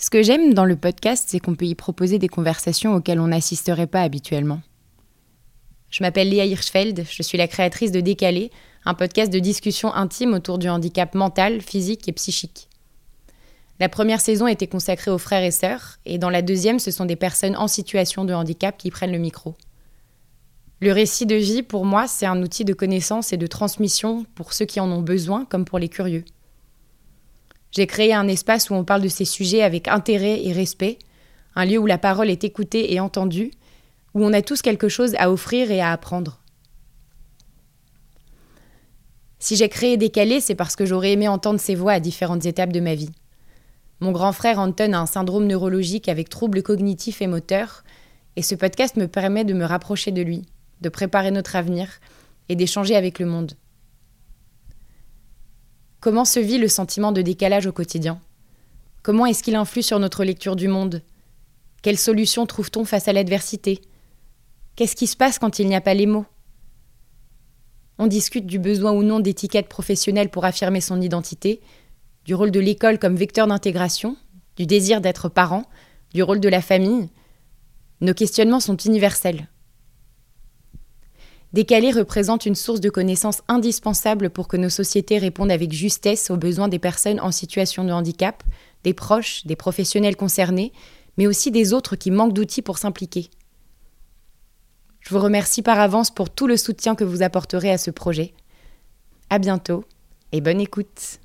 Ce que j'aime dans le podcast, c'est qu'on peut y proposer des conversations auxquelles on n'assisterait pas habituellement. Je m'appelle Léa Hirschfeld, je suis la créatrice de Décalé, un podcast de discussion intime autour du handicap mental, physique et psychique. La première saison était consacrée aux frères et sœurs, et dans la deuxième, ce sont des personnes en situation de handicap qui prennent le micro. Le récit de vie, pour moi, c'est un outil de connaissance et de transmission pour ceux qui en ont besoin comme pour les curieux. J'ai créé un espace où on parle de ces sujets avec intérêt et respect, un lieu où la parole est écoutée et entendue, où on a tous quelque chose à offrir et à apprendre. Si j'ai créé Décalé, c'est parce que j'aurais aimé entendre ces voix à différentes étapes de ma vie. Mon grand frère Anton a un syndrome neurologique avec troubles cognitifs et moteurs, et ce podcast me permet de me rapprocher de lui, de préparer notre avenir et d'échanger avec le monde. Comment se vit le sentiment de décalage au quotidien? Comment est-ce qu'il influe sur notre lecture du monde? Quelles solutions trouve-t-on face à l'adversité? Qu'est-ce qui se passe quand il n'y a pas les mots? On discute du besoin ou non d'étiquettes professionnelles pour affirmer son identité, du rôle de l'école comme vecteur d'intégration, du désir d'être parent, du rôle de la famille. Nos questionnements sont universels. Décalé représente une source de connaissances indispensable pour que nos sociétés répondent avec justesse aux besoins des personnes en situation de handicap, des proches, des professionnels concernés, mais aussi des autres qui manquent d'outils pour s'impliquer. Je vous remercie par avance pour tout le soutien que vous apporterez à ce projet. À bientôt et bonne écoute.